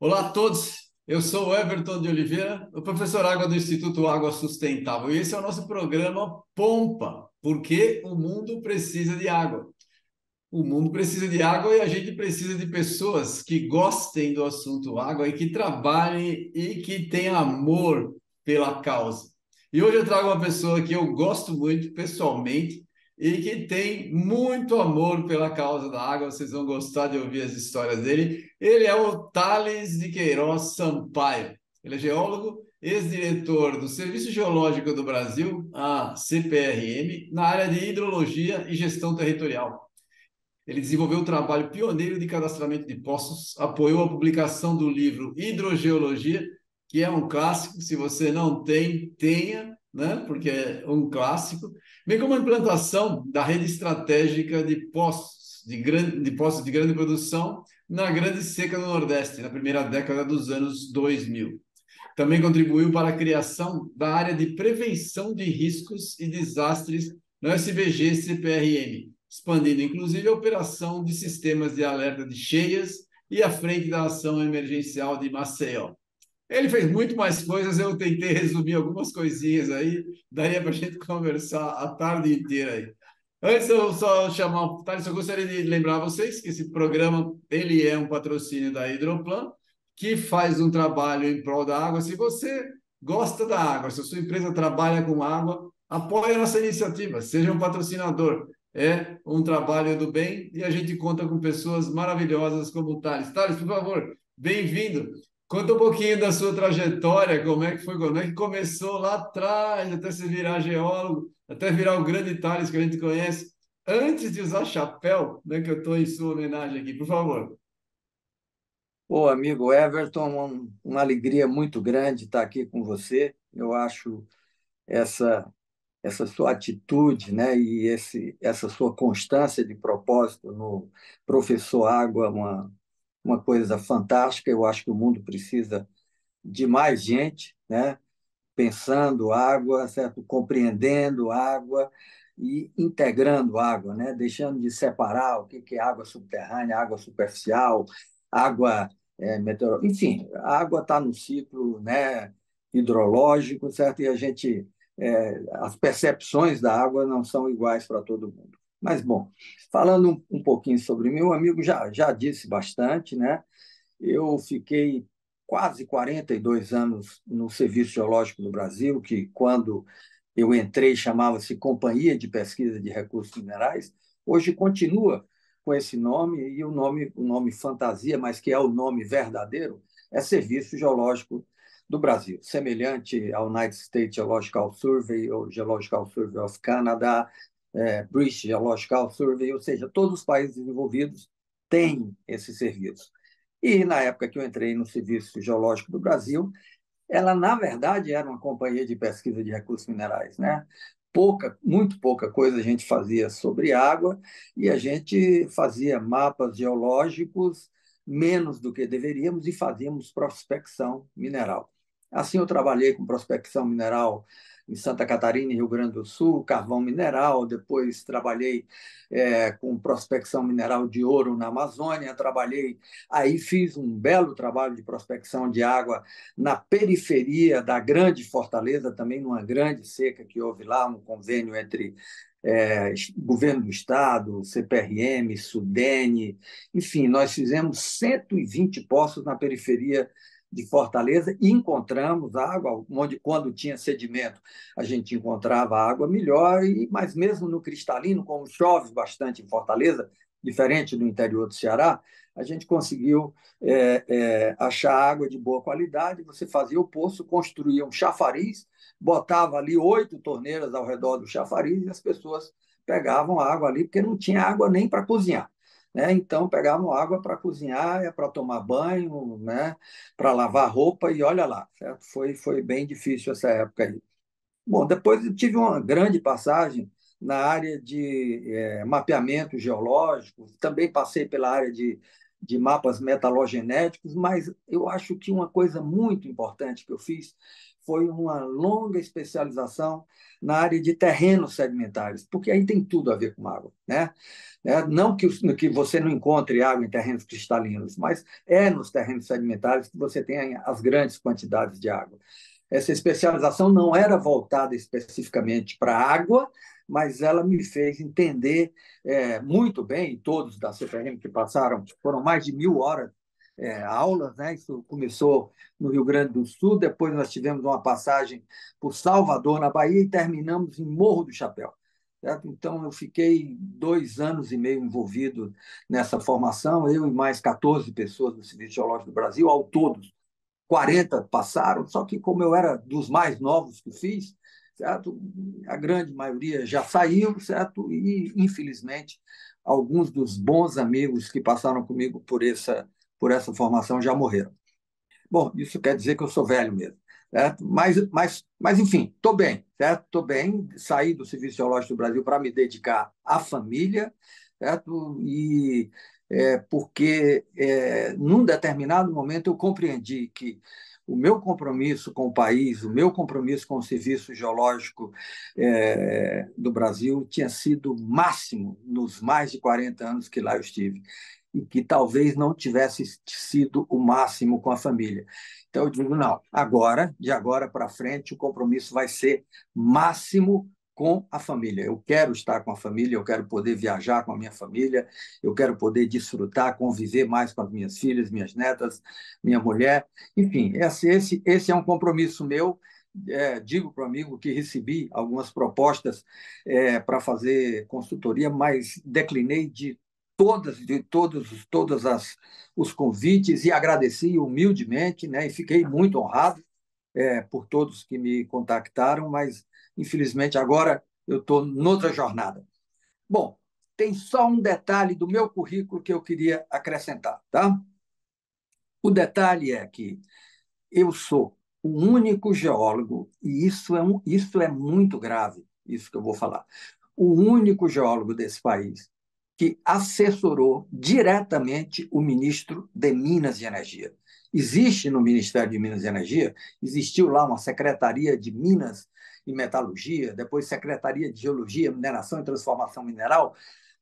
Olá a todos, eu sou o Everton de Oliveira, o professor Água do Instituto Água Sustentável, e esse é o nosso programa Pompa, porque o mundo precisa de água. O mundo precisa de água e a gente precisa de pessoas que gostem do assunto água e que trabalhem e que tenham amor pela causa. E hoje eu trago uma pessoa que eu gosto muito pessoalmente e que tem muito amor pela causa da água. Vocês vão gostar de ouvir as histórias dele. Ele é o Thales de Queiroz Sampaio. Ele é geólogo, ex-diretor do Serviço Geológico do Brasil, a CPRM, na área de hidrologia e gestão territorial. Ele desenvolveu um trabalho pioneiro de cadastramento de poços, apoiou a publicação do livro Hidrogeologia, que é um clássico. Se você não tem, tenha, né? porque é um clássico. Bem como a implantação da rede estratégica de poços de grande, de poços de grande produção na Grande Seca do Nordeste, na primeira década dos anos 2000. Também contribuiu para a criação da área de prevenção de riscos e desastres no SBG-CPRM, expandindo inclusive a operação de sistemas de alerta de cheias e à frente da ação emergencial de Maceió. Ele fez muito mais coisas, eu tentei resumir algumas coisinhas aí, daria para a gente conversar a tarde inteira aí. Antes eu só chamar Thales, eu gostaria de lembrar vocês que esse programa ele é um patrocínio da Hidroplan, que faz um trabalho em prol da água. Se você gosta da água, se a sua empresa trabalha com água, apoie a nossa iniciativa, seja um patrocinador. É um trabalho do bem e a gente conta com pessoas maravilhosas como o Thales. Thales, por favor, bem-vindo. Conta um pouquinho da sua trajetória, como é que foi, como é que começou lá atrás, até se virar geólogo, até virar o grande Thales que a gente conhece, antes de usar chapéu, né, que eu estou em sua homenagem aqui, por favor. Pô, amigo Everton, uma alegria muito grande estar aqui com você. Eu acho essa essa sua atitude, né, e esse essa sua constância de propósito no professor Água, uma uma coisa fantástica. Eu acho que o mundo precisa de mais gente, né? pensando água, certo? compreendendo água e integrando água, né? deixando de separar o que é água subterrânea, água superficial, água é, meteorológica. Enfim, a água está no ciclo né, hidrológico, certo? e a gente, é, as percepções da água não são iguais para todo mundo. Mas, bom, falando um, pouquinho sobre meu amigo, já, já disse bastante, né? Eu fiquei quase 42 anos no Serviço Geológico do Brasil, que quando eu entrei chamava-se Companhia de Pesquisa de Recursos Minerais, hoje continua com esse nome e o nome o nome fantasia, mas que é o nome verdadeiro, é Serviço Geológico do Brasil, semelhante ao United States Geological Survey ou Geological Survey of Canada, é, British Geological Survey, ou seja, todos os países desenvolvidos têm esse serviço. E na época que eu entrei no Serviço Geológico do Brasil, ela na verdade era uma companhia de pesquisa de recursos minerais, né? Pouca, muito pouca coisa a gente fazia sobre água e a gente fazia mapas geológicos menos do que deveríamos e fazíamos prospecção mineral. Assim eu trabalhei com prospecção mineral em Santa Catarina Rio Grande do Sul, carvão mineral, depois trabalhei é, com prospecção mineral de ouro na Amazônia, trabalhei, aí fiz um belo trabalho de prospecção de água na periferia da grande Fortaleza, também numa grande seca que houve lá, um convênio entre é, governo do estado, CPRM, Sudene, enfim, nós fizemos 120 poços na periferia de Fortaleza e encontramos água, onde quando tinha sedimento a gente encontrava água melhor, e, mas mesmo no cristalino, como chove bastante em Fortaleza, diferente do interior do Ceará, a gente conseguiu é, é, achar água de boa qualidade. Você fazia o poço, construía um chafariz, botava ali oito torneiras ao redor do chafariz e as pessoas pegavam água ali, porque não tinha água nem para cozinhar. Né? Então, pegavam água para cozinhar, é para tomar banho, né? para lavar roupa, e olha lá, certo? Foi, foi bem difícil essa época aí. Bom, depois eu tive uma grande passagem na área de é, mapeamento geológico, também passei pela área de, de mapas metalogenéticos, mas eu acho que uma coisa muito importante que eu fiz foi uma longa especialização na área de terrenos sedimentares, porque aí tem tudo a ver com água. Né? É, não que, que você não encontre água em terrenos cristalinos, mas é nos terrenos sedimentares que você tem as grandes quantidades de água. Essa especialização não era voltada especificamente para água, mas ela me fez entender é, muito bem, todos da CPM que passaram, foram mais de mil horas é, aulas, né? Isso começou no Rio Grande do Sul, depois nós tivemos uma passagem por Salvador, na Bahia, e terminamos em Morro do Chapéu. Certo? Então, eu fiquei dois anos e meio envolvido nessa formação, eu e mais 14 pessoas do Serviço Geológico do Brasil, ao todo 40 passaram, só que como eu era dos mais novos que fiz, certo? A grande maioria já saiu, certo? E infelizmente alguns dos bons amigos que passaram comigo por essa por essa formação já morreram. Bom, isso quer dizer que eu sou velho mesmo. Certo? Mas, mas, mas, enfim, estou bem? Estou bem, saí do Serviço Geológico do Brasil para me dedicar à família, certo? E é, porque, é, num determinado momento, eu compreendi que o meu compromisso com o país, o meu compromisso com o Serviço Geológico é, do Brasil tinha sido máximo nos mais de 40 anos que lá eu estive e que talvez não tivesse sido o máximo com a família. Então eu digo não, agora, de agora para frente, o compromisso vai ser máximo com a família. Eu quero estar com a família, eu quero poder viajar com a minha família, eu quero poder desfrutar, conviver mais com as minhas filhas, minhas netas, minha mulher. Enfim, esse, esse, esse é um compromisso meu. É, digo para o amigo que recebi algumas propostas é, para fazer consultoria, mas declinei de todas de todos todas as os convites e agradeci humildemente, né? E fiquei muito honrado é, por todos que me contactaram, mas infelizmente agora eu estou noutra jornada. Bom, tem só um detalhe do meu currículo que eu queria acrescentar, tá? O detalhe é que eu sou o único geólogo e isso é um, isso é muito grave, isso que eu vou falar. O único geólogo desse país que assessorou diretamente o ministro de Minas e Energia. Existe no Ministério de Minas e Energia, existiu lá uma Secretaria de Minas e Metalurgia, depois Secretaria de Geologia, Mineração e Transformação Mineral,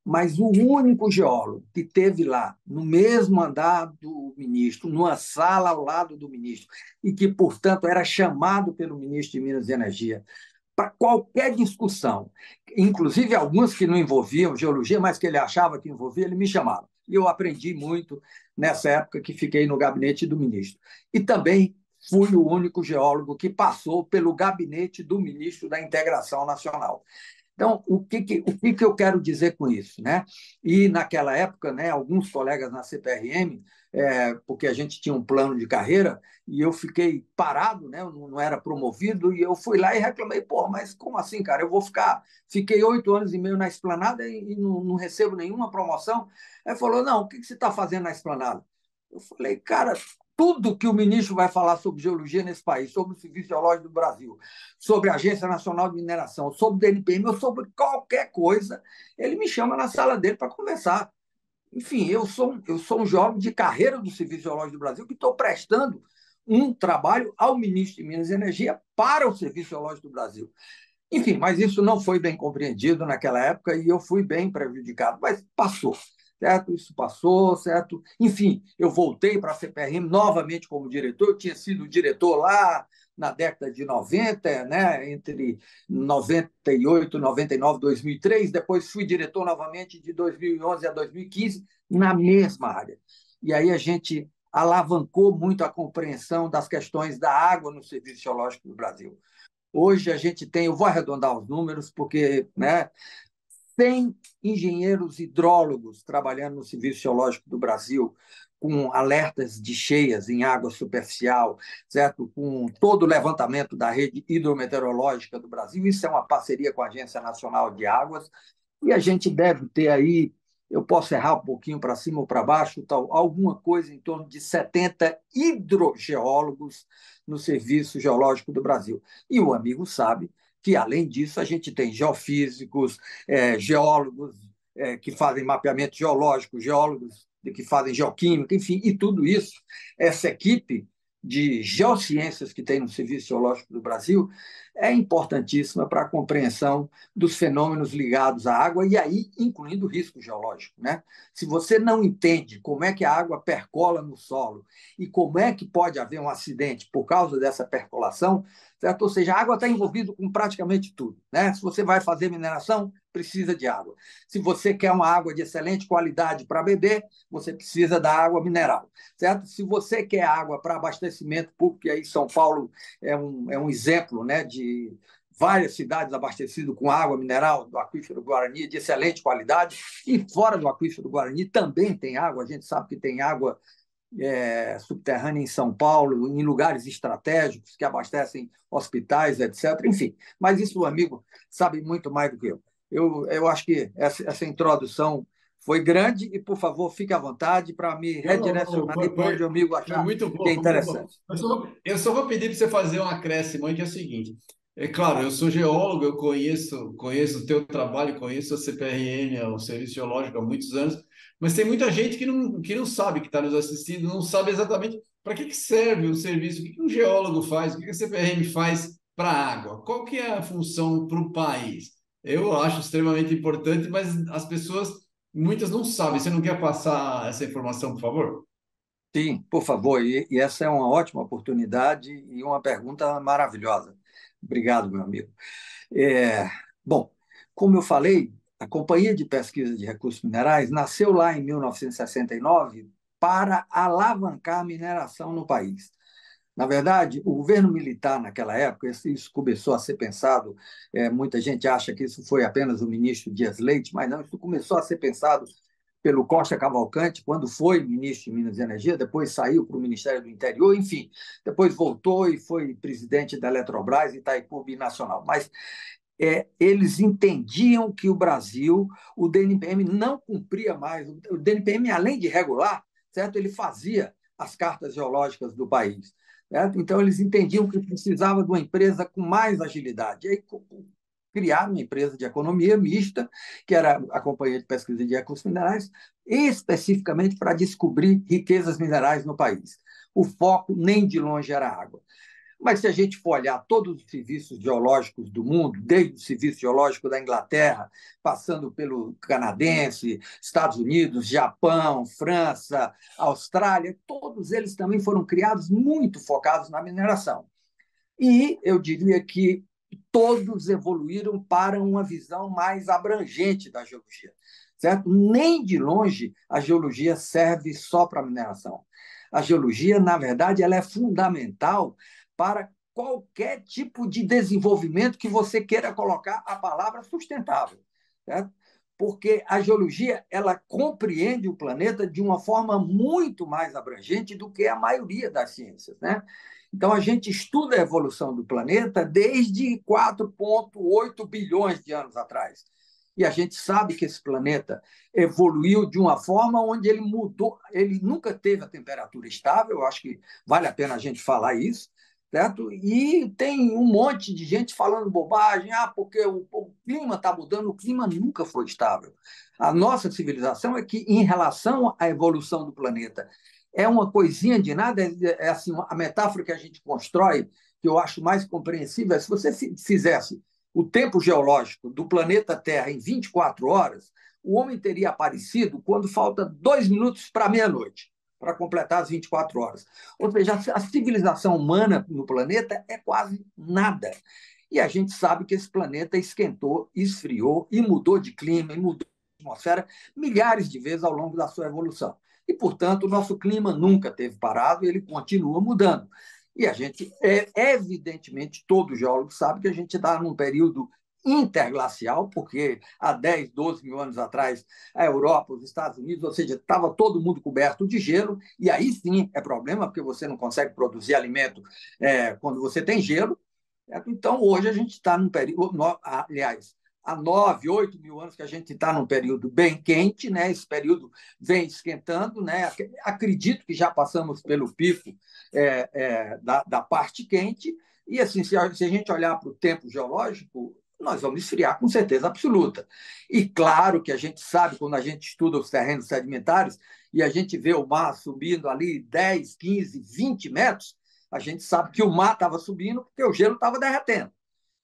mas o único geólogo que teve lá, no mesmo andar do ministro, numa sala ao lado do ministro, e que, portanto, era chamado pelo ministro de Minas e Energia para qualquer discussão, inclusive alguns que não envolviam geologia, mas que ele achava que envolvia, ele me chamava. E eu aprendi muito nessa época que fiquei no gabinete do ministro. E também fui o único geólogo que passou pelo gabinete do ministro da Integração Nacional. Então, o que, que, o que, que eu quero dizer com isso? Né? E, naquela época, né, alguns colegas na CPRM, é, porque a gente tinha um plano de carreira, e eu fiquei parado, né, eu não era promovido, e eu fui lá e reclamei, pô, mas como assim, cara? Eu vou ficar... Fiquei oito anos e meio na esplanada e, e não, não, recebo nenhuma promoção. Aí falou, não, o que, que você está fazendo na esplanada? Eu falei, cara, tudo que o ministro vai falar sobre geologia nesse país, sobre o Serviço Geológico do Brasil, sobre a Agência Nacional de Mineração, sobre o DNPM, ou sobre qualquer coisa, ele me chama na sala dele para conversar. Enfim, eu sou, eu sou um jovem de carreira do Serviço Geológico do Brasil que estou prestando um trabalho ao ministro de Minas e Energia para o Serviço Geológico do Brasil. Enfim, mas isso não foi bem compreendido naquela época e eu fui bem prejudicado, mas passou certo? Isso passou, certo? Enfim, eu voltei para a CPRM novamente como diretor, eu tinha sido diretor lá na década de 90, né? entre 98, 99, 2003, depois fui diretor novamente de 2011 a 2015 na mesma área. E aí a gente alavancou muito a compreensão das questões da água no Serviço Geológico do Brasil. Hoje a gente tem, eu vou arredondar os números, porque né, 100 engenheiros hidrólogos trabalhando no Serviço Geológico do Brasil, com alertas de cheias em água superficial, certo? com todo o levantamento da rede hidrometeorológica do Brasil. Isso é uma parceria com a Agência Nacional de Águas. E a gente deve ter aí, eu posso errar um pouquinho para cima ou para baixo, tal, alguma coisa em torno de 70 hidrogeólogos no Serviço Geológico do Brasil. E o amigo sabe que, além disso, a gente tem geofísicos, é, geólogos é, que fazem mapeamento geológico, geólogos que fazem geoquímica, enfim, e tudo isso, essa equipe de geociências que tem no Serviço Geológico do Brasil é importantíssima para a compreensão dos fenômenos ligados à água e aí incluindo o risco geológico, né? Se você não entende como é que a água percola no solo e como é que pode haver um acidente por causa dessa percolação, certo? Ou seja, a água está envolvida com praticamente tudo, né? Se você vai fazer mineração, precisa de água. Se você quer uma água de excelente qualidade para beber, você precisa da água mineral, certo? Se você quer água para abastecimento público, e aí São Paulo é um, é um exemplo né, de várias cidades abastecidas com água mineral do aquífero Guarani de excelente qualidade, e fora do aquífero Guarani também tem água, a gente sabe que tem água é, subterrânea em São Paulo, em lugares estratégicos que abastecem hospitais, etc. Enfim, mas isso o amigo sabe muito mais do que eu. Eu, eu acho que essa, essa introdução foi grande e, por favor, fique à vontade para me redirecionar para onde o amigo achar muito bom, que é interessante. Eu só, eu só vou pedir para você fazer um acréscimo aí, que é o seguinte. É claro, eu sou geólogo, eu conheço, conheço o teu trabalho, conheço a CPRM, o Serviço Geológico há muitos anos, mas tem muita gente que não, que não sabe, que está nos assistindo, não sabe exatamente para que, que serve o serviço, o que, que um geólogo faz, o que, que a CPRM faz para a água, qual que é a função para o país eu acho extremamente importante, mas as pessoas, muitas não sabem. Você não quer passar essa informação, por favor? Sim, por favor. E, e essa é uma ótima oportunidade e uma pergunta maravilhosa. Obrigado, meu amigo. É, bom, como eu falei, a Companhia de Pesquisa de Recursos Minerais nasceu lá em 1969 para alavancar a mineração no país. Na verdade, o governo militar naquela época, isso começou a ser pensado, é, muita gente acha que isso foi apenas o ministro Dias Leite, mas não, isso começou a ser pensado pelo Costa Cavalcante, quando foi ministro de Minas e Energia, depois saiu para o Ministério do Interior, enfim, depois voltou e foi presidente da Eletrobras e Itaipu Binacional. Mas é, eles entendiam que o Brasil, o DNPM não cumpria mais, o DNPM, além de regular, certo, ele fazia as cartas geológicas do país. Certo? Então, eles entendiam que precisava de uma empresa com mais agilidade. E aí criaram uma empresa de economia mista, que era a Companhia de Pesquisa de Recursos Minerais, especificamente para descobrir riquezas minerais no país. O foco nem de longe era água. Mas se a gente for olhar todos os serviços geológicos do mundo, desde o Serviço Geológico da Inglaterra, passando pelo canadense, Estados Unidos, Japão, França, Austrália, todos eles também foram criados muito focados na mineração. E eu diria que todos evoluíram para uma visão mais abrangente da geologia. Certo? Nem de longe a geologia serve só para mineração. A geologia, na verdade, ela é fundamental para qualquer tipo de desenvolvimento que você queira colocar a palavra sustentável. Certo? Porque a geologia ela compreende o planeta de uma forma muito mais abrangente do que a maioria das ciências. Né? Então, a gente estuda a evolução do planeta desde 4,8 bilhões de anos atrás. E a gente sabe que esse planeta evoluiu de uma forma onde ele mudou, ele nunca teve a temperatura estável, eu acho que vale a pena a gente falar isso, certo? E tem um monte de gente falando bobagem, ah, porque o, o clima está mudando, o clima nunca foi estável. A nossa civilização é que, em relação à evolução do planeta, é uma coisinha de nada, é, é assim, a metáfora que a gente constrói, que eu acho mais compreensível, é se você fizesse o tempo geológico do planeta Terra em 24 horas, o homem teria aparecido quando falta dois minutos para meia-noite para completar as 24 horas. Ou seja, a civilização humana no planeta é quase nada. E a gente sabe que esse planeta esquentou, esfriou e mudou de clima, e mudou de atmosfera milhares de vezes ao longo da sua evolução. E, portanto, o nosso clima nunca teve parado e ele continua mudando. E a gente, é, evidentemente, todo geólogo sabe que a gente está num período interglacial, porque há 10, 12 mil anos atrás, a Europa, os Estados Unidos, ou seja, estava todo mundo coberto de gelo, e aí sim é problema, porque você não consegue produzir alimento é, quando você tem gelo. Certo? Então, hoje a gente está num período, aliás, há 9, 8 mil anos que a gente está num período bem quente, né? esse período vem esquentando, né? acredito que já passamos pelo pico é, é, da, da parte quente, e assim, se a, se a gente olhar para o tempo geológico, nós vamos esfriar com certeza absoluta. E claro que a gente sabe, quando a gente estuda os terrenos sedimentares e a gente vê o mar subindo ali 10, 15, 20 metros, A gente sabe que o mar estava subindo porque o gelo estava derretendo.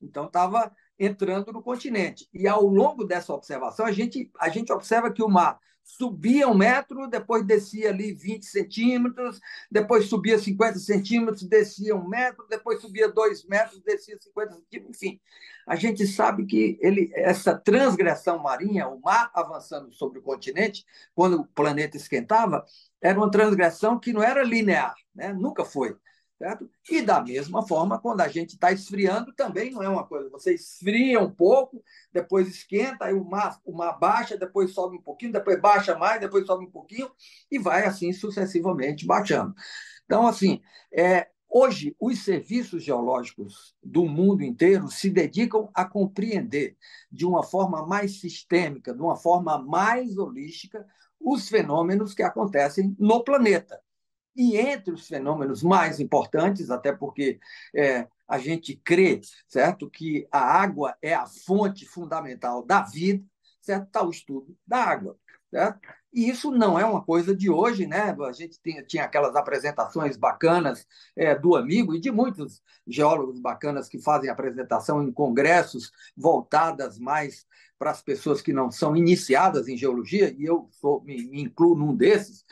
Então, estava entrando no continente. E ao longo dessa observação, a gente, a gente observa que o mar subia um metro, depois descia ali 20 centímetros, depois subia 50 centímetros, descia um metro, depois subia dois metros, descia 50 centímetros, enfim. A gente sabe que ele, essa transgressão marinha, o mar avançando sobre o continente, quando o planeta esquentava, era uma transgressão que não era linear, né? nunca foi. Certo? E da mesma forma, quando a gente está esfriando, também não é uma coisa. Você esfria um pouco, depois esquenta, aí o mar, baixa, depois sobe um pouquinho, depois baixa mais, depois sobe um pouquinho, e vai assim sucessivamente baixando. Então, assim, é, hoje os serviços geológicos do mundo inteiro se dedicam a compreender de uma forma mais sistêmica, de uma forma mais holística, os fenômenos que acontecem no planeta. E entre os fenômenos mais importantes, até porque é, a gente crê, certo, que a água é a fonte fundamental da vida, certo, está o estudo da água, certo? E isso não é uma coisa de hoje, né? A gente tinha, tinha aquelas apresentações bacanas é, do amigo e de muitos geólogos bacanas que fazem apresentação em congressos voltadas mais para as pessoas que não são iniciadas em geologia, e eu sou, me, me incluo num desses,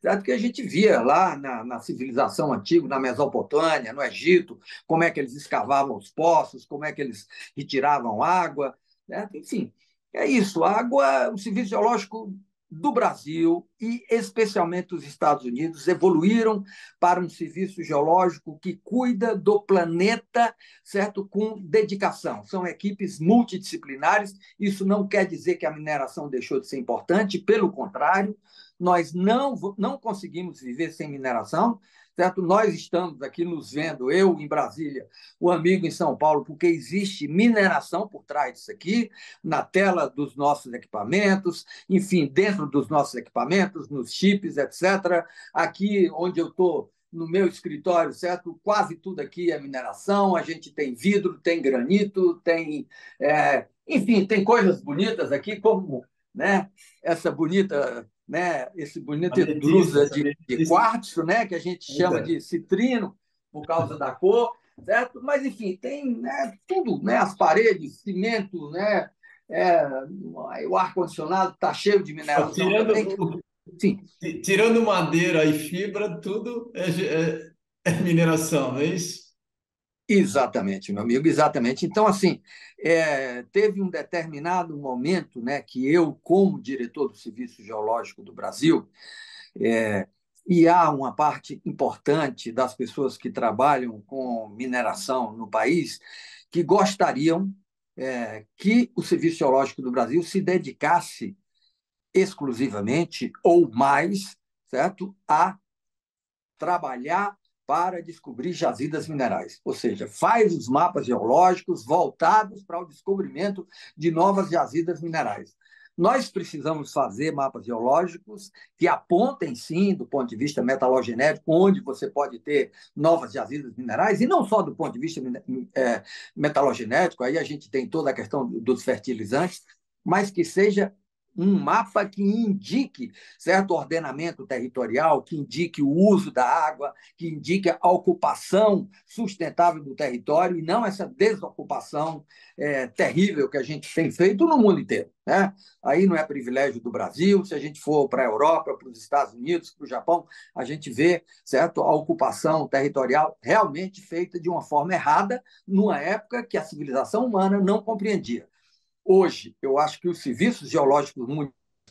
certo? que a gente via lá na, na, civilização antiga, na Mesopotâmia, no Egito, como é que eles escavavam os poços, como é que eles retiravam água. Certo? Enfim, é isso. Água, o serviço geológico do Brasil e especialmente dos Estados Unidos evoluíram para um serviço geológico que cuida do planeta, certo, com dedicação. São equipes multidisciplinares. Isso não quer dizer que a mineração deixou de ser importante, pelo contrário, nós não não conseguimos viver sem mineração certo? Nós estamos aqui nos vendo, eu em Brasília, o amigo em São Paulo, porque existe mineração por trás disso aqui, na tela dos nossos equipamentos, enfim, dentro dos nossos equipamentos, nos chips, etc. Aqui onde eu estou no meu escritório, certo? Quase tudo aqui é mineração. A gente tem vidro, tem granito, tem, é, enfim, tem coisas bonitas aqui, como né, essa bonita né, esse bonito drusa de, de quartzo, né, que a gente chama de citrino, por causa da cor, certo? Mas, enfim, tem né, tudo, né, as paredes, cimento, né, é, o ar-condicionado está cheio de mineração. Tirando, Sim. tirando madeira e fibra, tudo é, é, é mineração, não é isso? Exatamente, meu amigo, exatamente. Então, assim, é, teve um determinado momento né, que eu, como diretor do Serviço Geológico do Brasil, é, e há uma parte importante das pessoas que trabalham com mineração no país que gostariam é, que o Serviço Geológico do Brasil se dedicasse exclusivamente ou mais, certo, a trabalhar para descobrir jazidas minerais, ou seja, faz os mapas geológicos voltados para o descobrimento de novas jazidas minerais. Nós precisamos fazer mapas geológicos que apontem, sim, do ponto de vista metalogenético, onde você pode ter novas jazidas minerais, e não só do ponto de vista é, metalogenético, aí a gente tem toda a questão dos fertilizantes, mas que seja um mapa que indique certo ordenamento territorial, que indique o uso da água, que indique a ocupação sustentável do território e não essa desocupação é, terrível que a gente tem feito no mundo inteiro. Né? Aí não é privilégio do Brasil, se a gente for para a Europa, para os Estados Unidos, para o Japão, a gente vê certo, a ocupação territorial realmente feita de uma forma errada, numa época que a civilização humana não compreendia. Hoje, eu acho que os serviços geológicos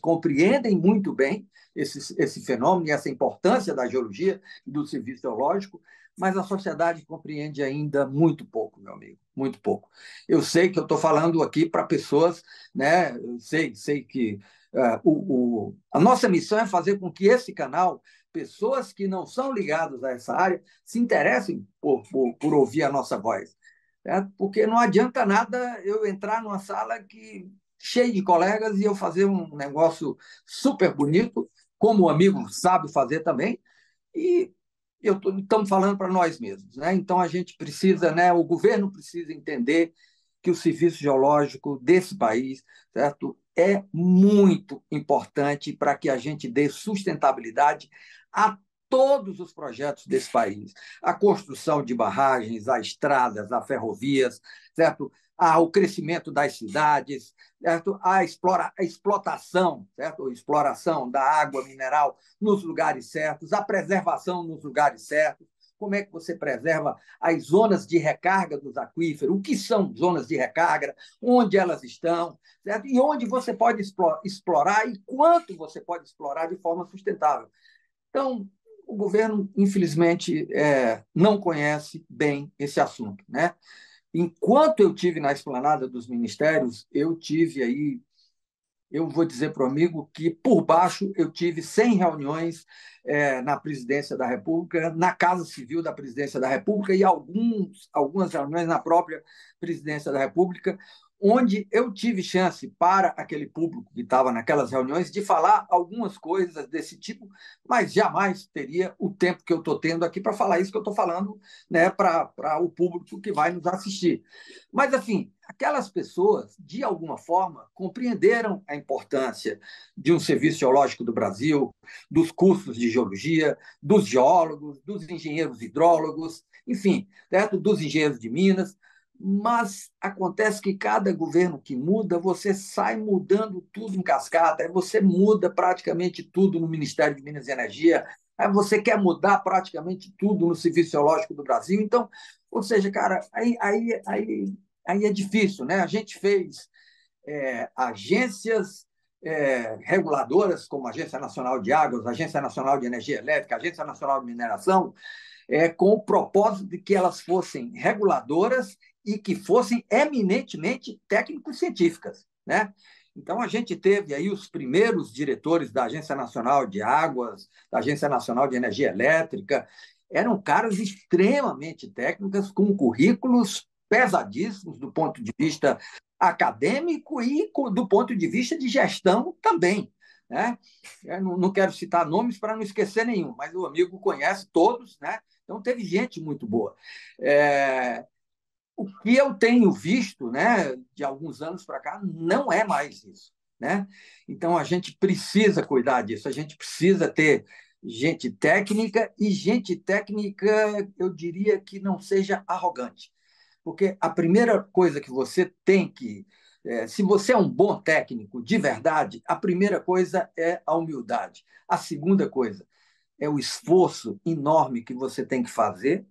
compreendem muito bem esse, esse fenômeno e essa importância da geologia e do serviço geológico, mas a sociedade compreende ainda muito pouco, meu amigo, muito pouco. Eu sei que eu estou falando aqui para pessoas, né? Eu sei, sei que uh, o, o, a nossa missão é fazer com que esse canal, pessoas que não são ligadas a essa área, se interessem por, por, por ouvir a nossa voz certo? porque não adianta nada eu entrar numa sala que cheia de colegas e eu fazer um negócio super bonito, como o amigo sabe fazer também, e eu estamos falando para nós mesmos. Né? Então, a gente precisa, né, o governo precisa entender que o serviço geológico desse país certo, é muito importante para que a gente dê sustentabilidade a todos os projetos desse país. A construção de barragens, as estradas, as ferrovias, certo? Ah, o crescimento das cidades, certo? A, explora, a explotação, certo? A exploração da água mineral nos lugares certos, a preservação nos lugares certos, como é que você preserva as zonas de recarga dos aquíferos, o que são zonas de recarga, onde elas estão, certo? e onde você pode explorar e quanto você pode explorar de forma sustentável. Então, o governo, infelizmente, é, não conhece bem esse assunto. Né? Enquanto eu tive na esplanada dos ministérios, eu tive aí eu vou dizer para o amigo que, por baixo, eu tive 100 reuniões é, na presidência da República, na Casa Civil da presidência da República e alguns, algumas reuniões na própria presidência da República, onde eu tive chance para aquele público que estava naquelas reuniões de falar algumas coisas desse tipo, mas jamais teria o tempo que eu estou tendo aqui para falar isso que eu estou falando né, para o público que vai nos assistir. Mas, assim, aquelas pessoas, de alguma forma, compreenderam a importância de um serviço geológico do Brasil, dos cursos de geologia, dos geólogos, dos engenheiros hidrólogos, enfim, certo? dos engenheiros de Minas, mas acontece que cada governo que muda, você sai mudando tudo em cascata, aí você muda praticamente tudo no Ministério de Minas e Energia, aí você quer mudar praticamente tudo no Serviço Geológico do Brasil. Então, ou seja, cara, aí, aí, aí, aí é difícil, né? A gente fez é, agências é, reguladoras, como a Agência Nacional de Águas, a Agência Nacional de Energia Elétrica, a Agência Nacional de Mineração, é, com o propósito de que elas fossem reguladoras e que fossem eminentemente técnico-científicas. Né? Então, a gente teve aí os primeiros diretores da Agência Nacional de Águas, da Agência Nacional de Energia Elétrica, eram caras extremamente técnicos, com currículos pesadíssimos do ponto de vista acadêmico e do ponto de vista de gestão também. Né? não quero citar nomes para não esquecer nenhum, mas o amigo conhece todos, né? então teve gente muito boa. É... O que eu tenho visto, né, de alguns anos para cá, não é mais isso, né? Então a gente precisa cuidar disso, a gente precisa ter gente técnica e gente técnica, eu diria que não seja arrogante. Porque a primeira coisa que você tem que é, se você é um bom técnico de verdade, a primeira coisa é a humildade. A segunda coisa é o esforço enorme que você tem que fazer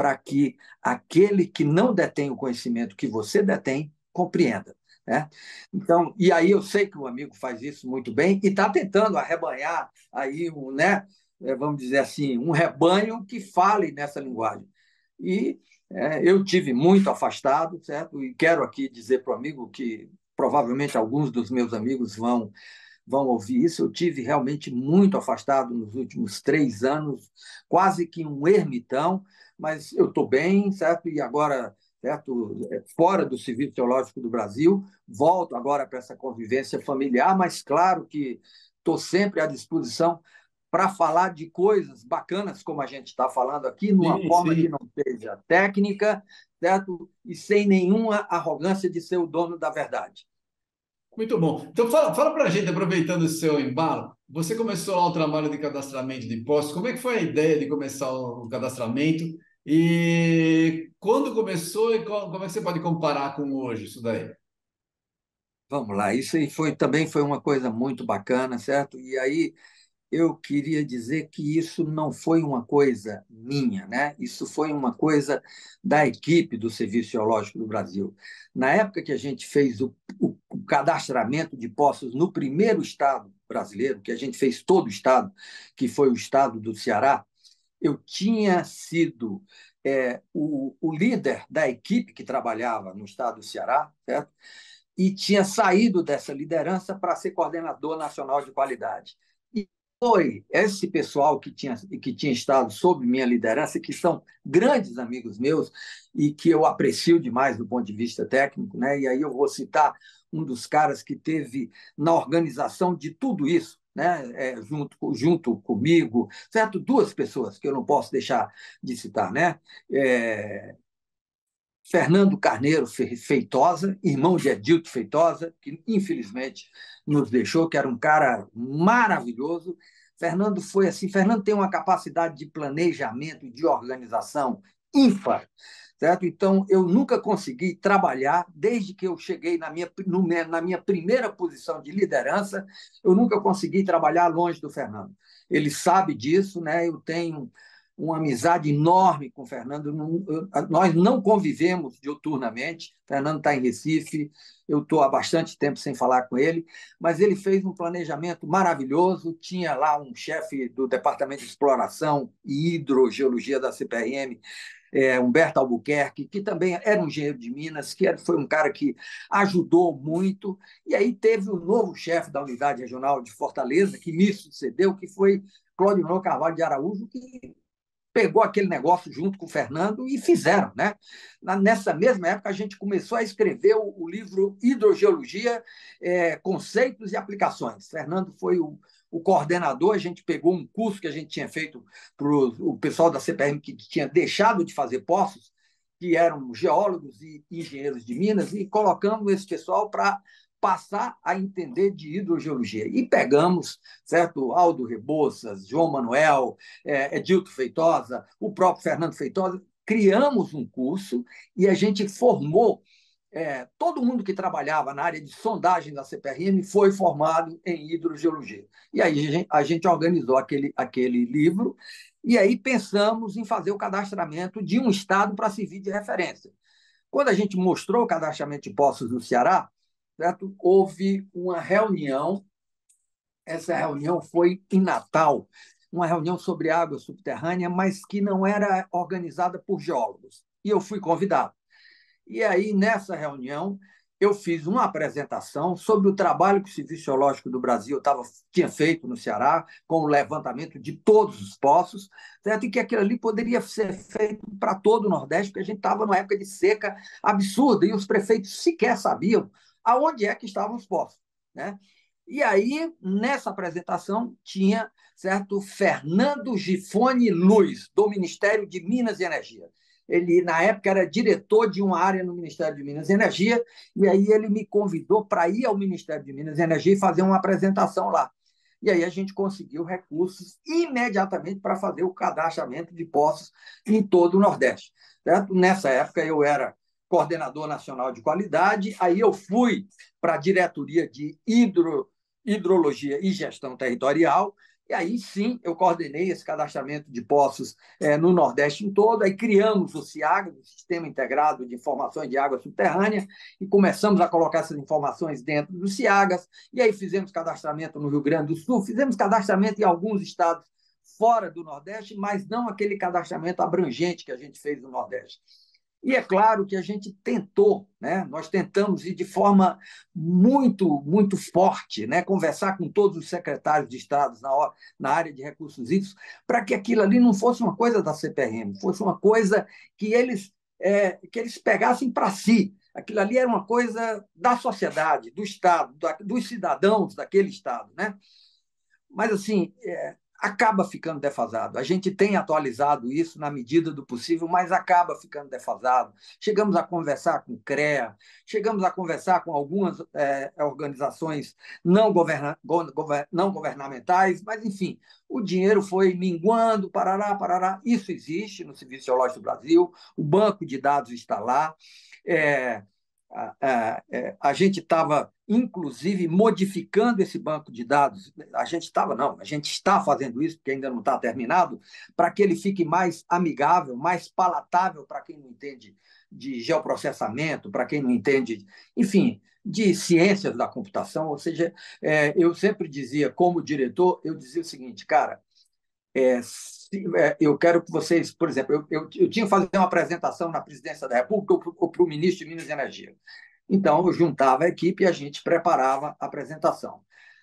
para que aquele que não detém o conhecimento que você detém compreenda. Né? Então, e aí eu sei que o amigo faz isso muito bem e está tentando arrebanhar aí um, né, é, vamos dizer assim, um rebanho que fale nessa linguagem. E é, eu tive muito afastado, certo? E quero aqui dizer para o amigo que provavelmente alguns dos meus amigos vão vão ouvir isso. Eu tive realmente muito afastado nos últimos três anos, quase que um ermitão, mas eu estou bem, certo? E agora, certo, é, fora do Serviço Teológico do Brasil, volto agora para essa convivência familiar, mas claro que estou sempre à disposição para falar de coisas bacanas, como a gente está falando aqui, numa sim, forma sim. que não seja técnica, certo? E sem nenhuma arrogância de ser o dono da verdade. Muito bom. Então, fala, fala para a gente, aproveitando o seu embalo, você começou lá o trabalho de cadastramento de impostos, como é que foi a ideia de começar o cadastramento? E quando começou e como é que você pode comparar com hoje isso daí? Vamos lá, isso aí foi, também foi uma coisa muito bacana, certo? E aí eu queria dizer que isso não foi uma coisa minha, né? Isso foi uma coisa da equipe do Serviço Geológico do Brasil. Na época que a gente fez o, o, o cadastramento de poços no primeiro estado brasileiro, que a gente fez todo o estado, que foi o estado do Ceará, eu tinha sido é, o, o líder da equipe que trabalhava no estado do Ceará, certo? E tinha saído dessa liderança para ser coordenador nacional de qualidade foi esse pessoal que tinha, que tinha estado sob minha liderança, que são grandes amigos meus e que eu aprecio demais do ponto de vista técnico, né? e aí eu vou citar um dos caras que teve na organização de tudo isso, né? É, junto, junto comigo, certo? Duas pessoas que eu não posso deixar de citar, né? É, Fernando Carneiro Feitosa, irmão de Edilto Feitosa, que infelizmente nos deixou, que era um cara maravilhoso, Fernando foi assim, Fernando tem uma capacidade de planejamento e de organização ímpar, certo? Então eu nunca consegui trabalhar desde que eu cheguei na minha no, na minha primeira posição de liderança, eu nunca consegui trabalhar longe do Fernando. Ele sabe disso, né? Eu tenho uma amizade enorme com o Fernando. Nós não convivemos diuturnamente. O Fernando está em Recife, eu estou há bastante tempo sem falar com ele, mas ele fez um planejamento maravilhoso. Tinha lá um chefe do Departamento de Exploração e Hidrogeologia da CPRM, é, Humberto Albuquerque, que também era um engenheiro de Minas, que foi um cara que ajudou muito. E aí teve o novo chefe da Unidade Regional de Fortaleza, que me sucedeu, que foi Claudio Carvalho de Araújo, que pegou aquele negócio junto com o Fernando e fizeram. Né? Nessa mesma época, a gente começou a escrever o, o livro Hidrogeologia, é, Conceitos e Aplicações. Fernando foi o, o, coordenador, a gente pegou um curso que a gente tinha feito para o pessoal da CPM que tinha deixado de fazer poços, que eram geólogos e engenheiros de Minas, e colocamos esse pessoal para passar a entender de hidrogeologia. E pegamos, certo, Aldo Rebouças, João Manuel, é, Edilto Feitosa, o próprio Fernando Feitosa, criamos um curso e a gente formou é, todo mundo que trabalhava na área de sondagem da CPRM foi formado em hidrogeologia. E aí a gente, a gente organizou aquele, aquele livro e aí pensamos em fazer o cadastramento de um estado para servir de referência. Quando a gente mostrou o cadastramento de poços no Ceará, certo? houve uma reunião. Essa reunião foi em Natal, uma reunião sobre água subterrânea, mas que não era organizada por geólogos. E eu fui convidado. E aí, nessa reunião, eu fiz uma apresentação sobre o trabalho que o Serviço Geológico do Brasil tava, tinha feito no Ceará, com o levantamento de todos os poços, certo? e que aquilo ali poderia ser feito para todo o Nordeste, porque a gente estava numa época de seca absurda, e os prefeitos sequer sabiam aonde é que estavam os poços. Né? E aí, nessa apresentação, tinha certo Fernando Gifone Luz, do Ministério de Minas e Energia. Ele, na época, era diretor de uma área no Ministério de Minas e Energia, e aí ele me convidou para ir ao Ministério de Minas e Energia e fazer uma apresentação lá. E aí a gente conseguiu recursos imediatamente para fazer o cadastramento de poços em todo o Nordeste. Certo? Nessa época, eu era coordenador nacional de qualidade. Aí eu fui para a diretoria de hidro, hidrologia e gestão territorial. E aí sim eu coordenei esse cadastramento de poços é, no Nordeste em todo. Aí criamos o CIAG, o Sistema Integrado de Informações de Água Subterrânea, e começamos a colocar essas informações dentro do CIAGAS. E aí fizemos cadastramento no Rio Grande do Sul, fizemos cadastramento em alguns estados fora do Nordeste, mas não aquele cadastramento abrangente que a gente fez no Nordeste. E é claro que a gente tentou, né? nós tentamos ir de forma muito, muito forte, né? conversar com todos os secretários de Estado na, na área de recursos hídricos, para que aquilo ali não fosse uma coisa da CPRM, fosse uma coisa que eles, é, que eles pegassem para si. Aquilo ali era uma coisa da sociedade, do Estado, da, dos cidadãos daquele Estado. Né? Mas, assim, é, acaba ficando defasado. A gente tem atualizado isso na medida do possível, mas acaba ficando defasado. Chegamos a conversar com o CREA, chegamos a conversar com algumas é, organizações não, governa não governamentais, mas, enfim, o dinheiro foi minguando, parará, parará. Isso existe no Serviço Geológico do Brasil, o banco de dados está lá. É, a, a, é, gente estava, inclusive, modificando esse banco de dados. A gente estava, não, a gente está fazendo isso, porque ainda não está terminado, para que ele fique mais amigável, mais palatável para quem não entende de geoprocessamento, para quem não entende, enfim, de ciências da computação. Ou seja, é, eu sempre dizia, como diretor, eu dizia o seguinte, cara, é, é, eu quero que vocês, por exemplo, eu, eu, eu tinha que fazer uma apresentação na presidência da República ou para o ministro de Minas e Energia. Então, eu juntava a equipe e a gente preparava a apresentação.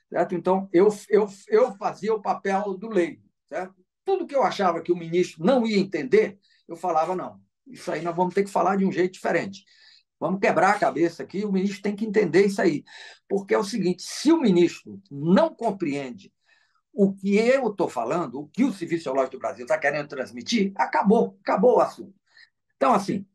Certo? Então, eu, eu, eu fazia o papel do leigo. Certo? Tudo que eu achava que o ministro não ia entender, eu falava, não, isso aí nós vamos ter que falar de um jeito diferente. Vamos quebrar a cabeça aqui, o ministro tem que entender isso aí. Porque é o seguinte: se o ministro não compreende o que eu estou falando, o que o Serviço Geológico do Brasil está querendo transmitir, acabou, acabou o assunto. Então, assim,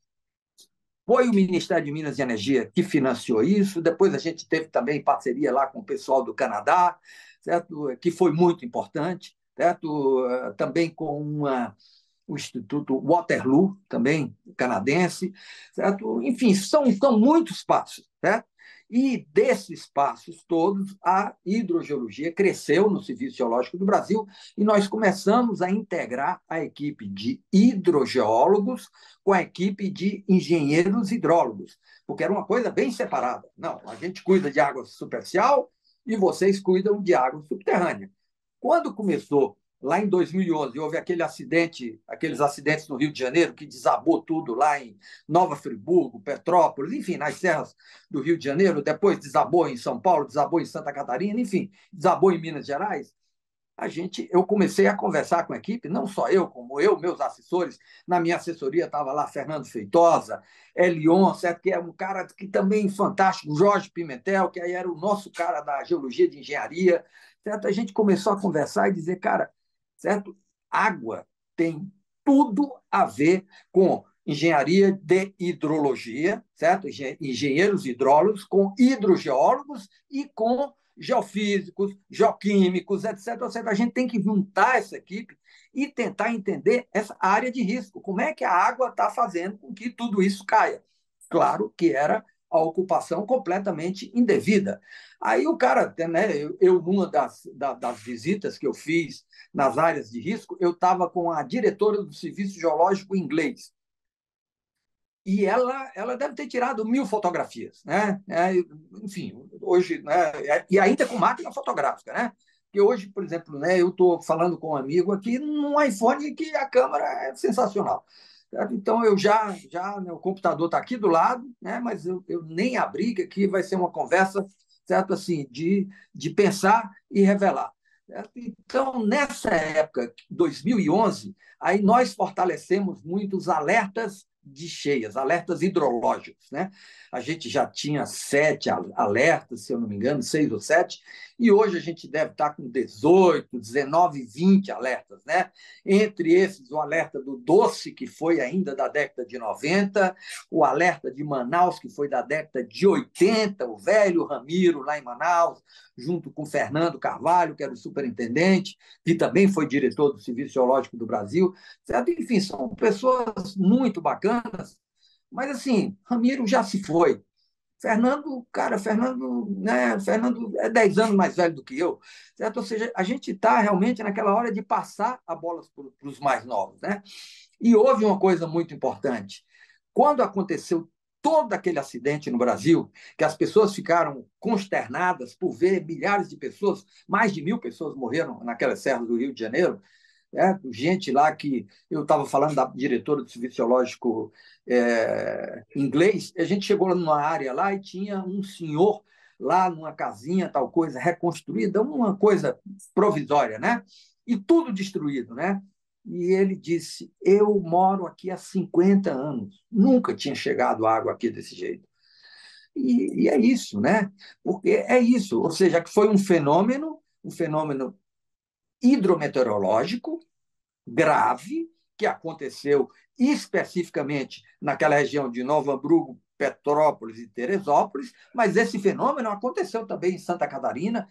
Foi o Ministério de Minas e Energia que financiou isso. Depois a gente teve também parceria lá com o pessoal do Canadá, certo? que foi muito importante, certo? também com uma, o Instituto Waterloo, também canadense. Certo? Enfim, são, são muitos passos. Certo? E desses passos todos, a hidrogeologia cresceu no Serviço Geológico do Brasil e nós começamos a integrar a equipe de hidrogeólogos com a equipe de engenheiros hidrólogos, porque era uma coisa bem separada. Não, a gente cuida de água superficial e vocês cuidam de água subterrânea. Quando começou lá em 2011 houve aquele acidente, aqueles acidentes no Rio de Janeiro que desabou tudo lá em Nova Friburgo, Petrópolis, enfim, nas serras do Rio de Janeiro, depois desabou em São Paulo, desabou em Santa Catarina, enfim, desabou em Minas Gerais. A gente, eu comecei a conversar com a equipe, não só eu, como eu, meus assessores, na minha assessoria estava lá Fernando Feitosa, Elion, certo? que é um cara que também fantástico, Jorge Pimentel, que aí era o nosso cara da geologia de engenharia, certo? A gente começou a conversar e dizer, cara, certo? Água tem tudo a ver com engenharia de hidrologia, certo? Engenheiros hidrólogos com hidrogeólogos e com geofísicos, geoquímicos, etc, etc. A gente tem que juntar essa equipe e tentar entender essa área de risco. Como é que a água está fazendo com que tudo isso caia? Claro que era a ocupação completamente indevida. Aí o cara, né, eu, eu numa das, da, das visitas que eu fiz nas áreas de risco, eu estava com a diretora do Serviço Geológico inglês. E ela, ela deve ter tirado mil fotografias, né? É, enfim, hoje, né? É, e ainda com máquina fotográfica, né? Que hoje, por exemplo, né, eu estou falando com um amigo aqui num iPhone que a câmera é sensacional. Certo? Então eu já, já né, o computador está aqui do lado, né? Mas eu, eu nem abri que aqui vai ser uma conversa, certo? Assim, de, de pensar e revelar. Então, nessa época, 2011, aí nós fortalecemos muito os alertas de cheias, alertas hidrológicos. Né? A gente já tinha sete alertas, se eu não me engano, seis ou sete, e hoje a gente deve estar com 18, 19, 20 alertas. Né? Entre esses, o alerta do Doce, que foi ainda da década de 90, o alerta de Manaus, que foi da década de 80, o velho Ramiro, lá em Manaus, junto com Fernando Carvalho, que era o superintendente, que também foi diretor do Serviço Geológico do Brasil. Certo? Enfim, são pessoas muito bacanas, mas assim, Ramiro já se foi. Fernando, cara, Fernando, né, Fernando é 10 anos mais velho do que eu, certo? Ou seja, a gente está realmente naquela hora de passar a bola para os mais novos, né? E houve uma coisa muito importante. Quando aconteceu todo aquele acidente no Brasil, que as pessoas ficaram consternadas por ver milhares de pessoas, mais de mil pessoas morreram naquelas serras do Rio de Janeiro, né? gente lá que eu estava falando da diretora do Serviço Geológico é, inglês, a gente chegou numa área lá e tinha um senhor lá numa casinha, tal coisa, reconstruída, uma coisa provisória, né? E tudo destruído, né? E ele disse: Eu moro aqui há 50 anos, nunca tinha chegado água aqui desse jeito. E, e, é isso, né? Porque é isso, ou seja, que foi um fenômeno, um fenômeno hidrometeorológico grave que aconteceu especificamente naquela região de Novo Hamburgo, Petrópolis e Teresópolis, mas esse fenômeno aconteceu também em Santa Catarina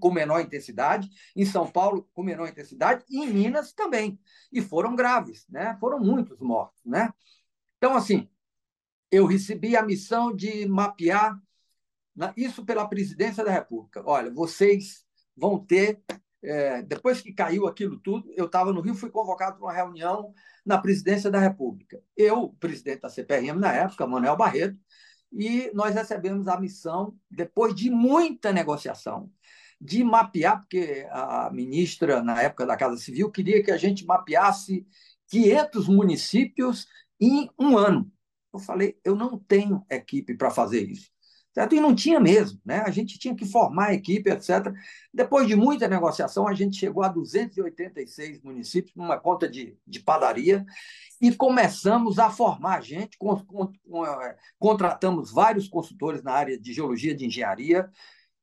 com menor intensidade, em São Paulo com menor intensidade e em Minas também. E foram graves, né? Foram muitos mortos, né? Então, assim, eu recebi a missão de mapear isso pela presidência da República. Olha, vocês vão ter é, depois que caiu aquilo tudo, eu estava no Rio, fui convocado para uma reunião na presidência da República. Eu, presidente da CPRM na época, Manuel Barreto, e nós recebemos a missão, depois de muita negociação, de mapear, porque a ministra, na época da Casa Civil, queria que a gente mapeasse 500 municípios em um ano. Eu falei, eu não tenho equipe para fazer isso. Certo? E não tinha mesmo, né? A gente tinha que formar a equipe, etc. Depois de muita negociação, a gente chegou a 286 municípios, numa conta de, de padaria, e começamos a formar gente, é, contratamos vários consultores na área de geologia de engenharia,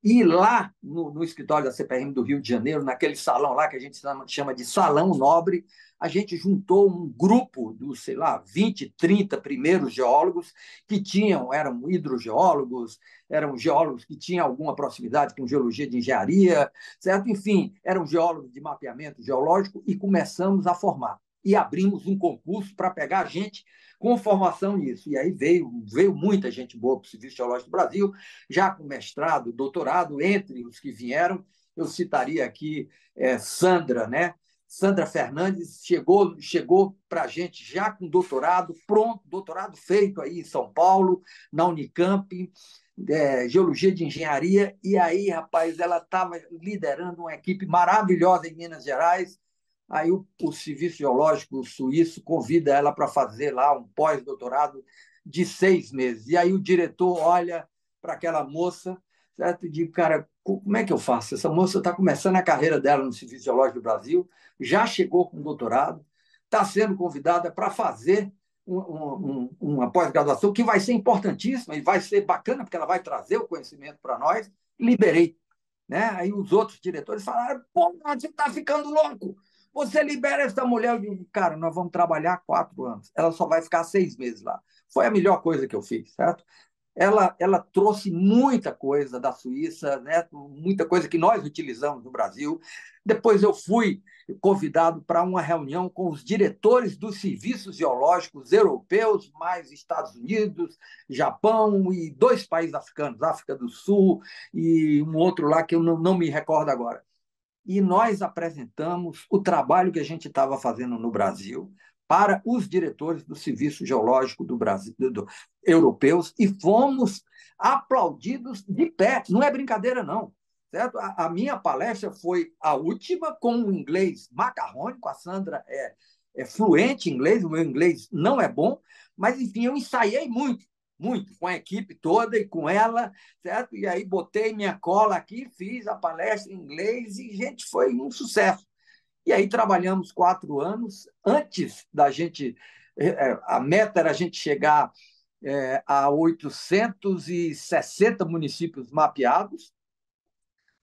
E lá no, no, escritório da CPRM do Rio de Janeiro, naquele salão lá que a gente chama de Salão Nobre, a gente juntou um grupo dos, sei lá, 20, 30 primeiros geólogos que tinham, eram hidrogeólogos, eram geólogos que tinham alguma proximidade com geologia de engenharia, certo? Enfim, eram geólogos de mapeamento geológico e começamos a formar. E abrimos um concurso para pegar gente com formação nisso. E aí veio, veio muita gente boa para o Serviço Geológico do Brasil, já com mestrado, doutorado, entre os que vieram. Eu citaria aqui é, Sandra, né? Sandra Fernandes chegou, chegou para a gente já com doutorado pronto, doutorado feito aí em São Paulo, na Unicamp, é, Geologia de Engenharia, e aí, rapaz, ela estava liderando uma equipe maravilhosa em Minas Gerais, Aí o, o Serviço Geológico Suíço convida ela para fazer lá um pós-doutorado de seis meses. E aí o diretor olha para aquela moça certo? diz, cara, como é que eu faço? Essa moça está começando a carreira dela no Serviço Geológico do Brasil, já chegou com doutorado, está sendo convidada para fazer um, um, uma pós-graduação que vai ser importantíssima e vai ser bacana, porque ela vai trazer o conhecimento para nós. Liberei. Né? Aí os outros diretores falaram: pô, você está ficando louco. Você libera essa mulher. Eu digo, cara, nós vamos trabalhar quatro anos. Ela só vai ficar seis meses lá. Foi a melhor coisa que eu fiz, certo? Ela, ela trouxe muita coisa da Suíça, né? muita coisa que nós utilizamos no Brasil. Depois eu fui convidado para uma reunião com os diretores dos serviços geológicos europeus, mais Estados Unidos, Japão e dois países africanos, África do Sul e um outro lá que eu não, não me recordo agora e nós apresentamos o trabalho que a gente estava fazendo no Brasil para os diretores do Serviço Geológico do Brasil, do, europeus, e fomos aplaudidos de pé. Não é brincadeira, não. Certo? A, a minha palestra foi a última com o inglês macarrônico. A Sandra é, é fluente em inglês, o meu inglês não é bom, mas, enfim, eu ensaiei muito muito, com a equipe toda e com ela, certo? E aí botei minha cola aqui, fiz a palestra em inglês e, gente, foi um sucesso. E aí trabalhamos quatro anos. Antes da gente, é, é, a meta era a gente chegar é, a 860 municípios mapeados.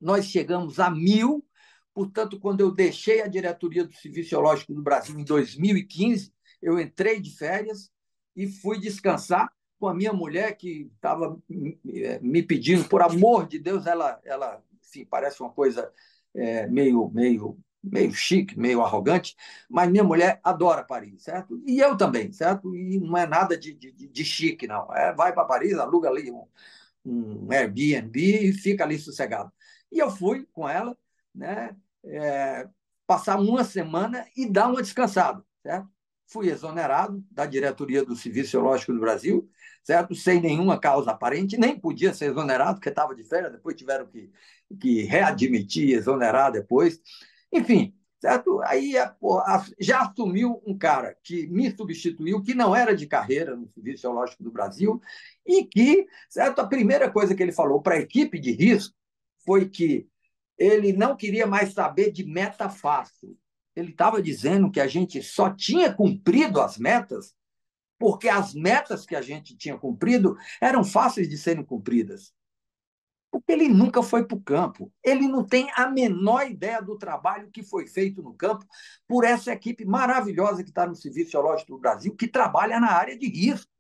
Nós chegamos a mil. Portanto, quando eu deixei a diretoria do Serviço Geológico do Brasil em 2015, eu entrei de férias e fui descansar com a minha mulher que estava me pedindo, por amor de Deus, ela, ela enfim, parece uma coisa é, meio, meio, meio chique, meio arrogante, mas minha mulher adora Paris, certo? E eu também, certo? E não é nada de, de, de chique, não. É, vai para Paris, aluga ali um, um Airbnb e fica ali sossegado. E eu fui com ela, né? É, passar uma semana e dar uma descansada, certo? Fui exonerado da diretoria do Serviço Geológico do Brasil certo? Sem nenhuma causa aparente, nem podia ser exonerado, porque estava de férias, depois tiveram que, que readmitir, exonerar depois. Enfim, certo? Aí já assumiu um cara que me substituiu, que não era de carreira no Serviço Geológico do Brasil, e que, certo? A primeira coisa que ele falou para a equipe de risco foi que ele não queria mais saber de meta fácil. Ele estava dizendo que a gente só tinha cumprido as metas porque as metas que a gente tinha cumprido eram fáceis de serem cumpridas. Porque ele nunca foi para o campo. Ele não tem a menor ideia do trabalho que foi feito no campo por essa equipe maravilhosa que está no Serviço Geológico do Brasil, que trabalha na área de risco.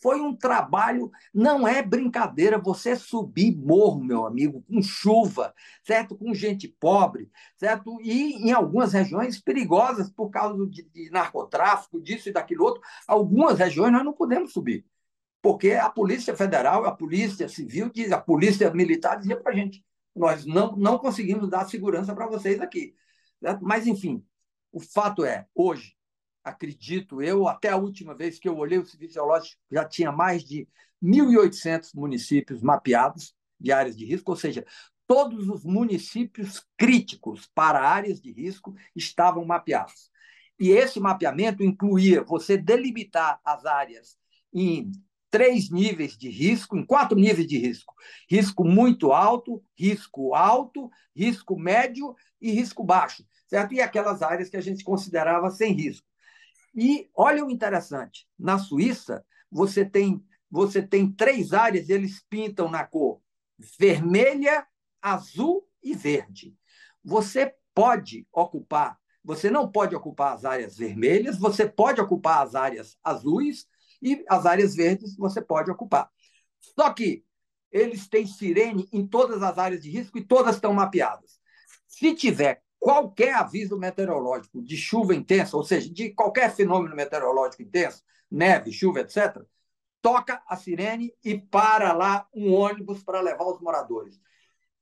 Foi um trabalho, não é brincadeira você subir morro, meu amigo, com chuva, certo? Com gente pobre, certo? E em algumas regiões perigosas por causa de, de narcotráfico, disso e daquilo outro. Algumas regiões nós não podemos subir, porque a Polícia Federal, a Polícia Civil, diz, a Polícia Militar dizia para a gente: nós não, não conseguimos dar segurança para vocês aqui. Certo? Mas, enfim, o fato é, hoje, acredito eu, até a última vez que eu olhei o Serviço Geológico, já tinha mais de 1.800 municípios mapeados de áreas de risco, ou seja, todos os municípios críticos para áreas de risco estavam mapeados. E esse mapeamento incluía você delimitar as áreas em três níveis de risco, em quatro níveis de risco: risco muito alto, risco alto, risco médio e risco baixo, certo? E aquelas áreas que a gente considerava sem risco. E olha o interessante: na Suíça, você tem, você tem três áreas, eles pintam na cor vermelha, azul e verde. Você pode ocupar, você não pode ocupar as áreas vermelhas, você pode ocupar as áreas azuis e as áreas verdes você pode ocupar. Só que eles têm sirene em todas as áreas de risco e todas estão mapeadas. Se tiver qualquer aviso meteorológico de chuva intensa, ou seja, de qualquer fenômeno meteorológico intenso, neve, chuva, etc., toca a sirene e para lá um ônibus para levar os moradores.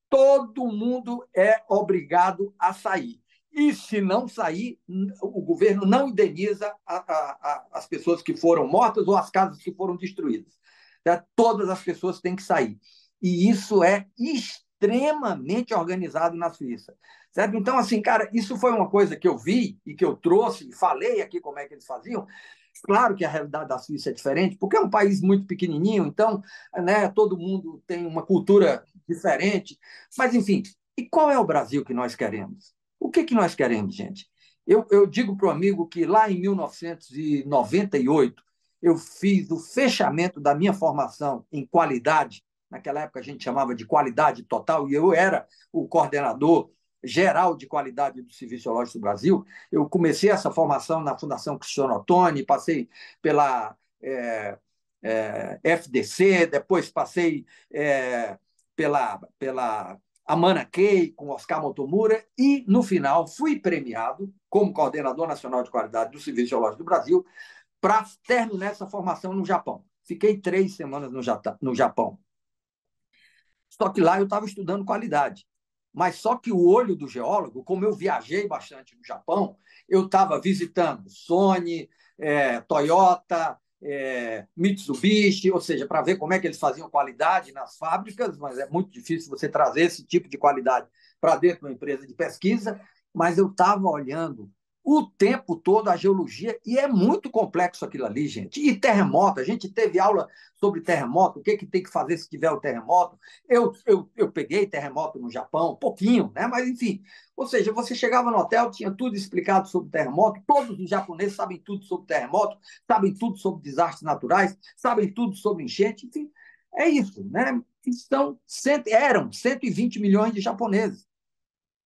Todo mundo é obrigado a sair. E se não sair, o governo não indeniza a, a, a, as pessoas que foram mortas ou as casas que foram destruídas. Tá? Todas as pessoas têm que sair. E isso é extremamente organizado na Suíça. Certo? Então, assim, cara, isso foi uma coisa que eu vi e que eu trouxe, e falei aqui como é que eles faziam. Claro que a realidade da Suíça é diferente, porque é um país muito pequenininho, então né, todo mundo tem uma cultura diferente. Mas, enfim, e qual é o Brasil que nós queremos? O que, que nós queremos, gente? Eu, eu digo para o amigo que lá em 1998 eu fiz o fechamento da minha formação em qualidade. Naquela época a gente chamava de qualidade total, e eu era o coordenador geral de qualidade do Serviço Geológico do Brasil. Eu comecei essa formação na Fundação Cristiano Ottoni, passei pela é, é, FDC, depois passei é, pela, pela Amana Key, com Oscar Motomura, e, no final, fui premiado como coordenador nacional de qualidade do Serviço Geológico do Brasil para terminar essa formação no Japão. Fiquei três semanas no Japão. Só que lá eu estava estudando qualidade. Mas só que o olho do geólogo, como eu viajei bastante no Japão, eu estava visitando Sony, é, Toyota, é, Mitsubishi, ou seja, para ver como é que eles faziam qualidade nas fábricas, mas é muito difícil você trazer esse tipo de qualidade para dentro de uma empresa de pesquisa. Mas eu estava olhando o tempo todo a geologia, e é muito complexo aquilo ali, gente. E terremoto, a gente teve aula sobre terremoto, o que, que tem que fazer se tiver o terremoto. Eu, eu, eu peguei terremoto no Japão, pouquinho, né? mas enfim. Ou seja, você chegava no hotel, tinha tudo explicado sobre terremoto, todos os japoneses sabem tudo sobre terremoto, sabem tudo sobre desastres naturais, sabem tudo sobre enchente, enfim. É isso, né? Então, eram 120 milhões de japoneses.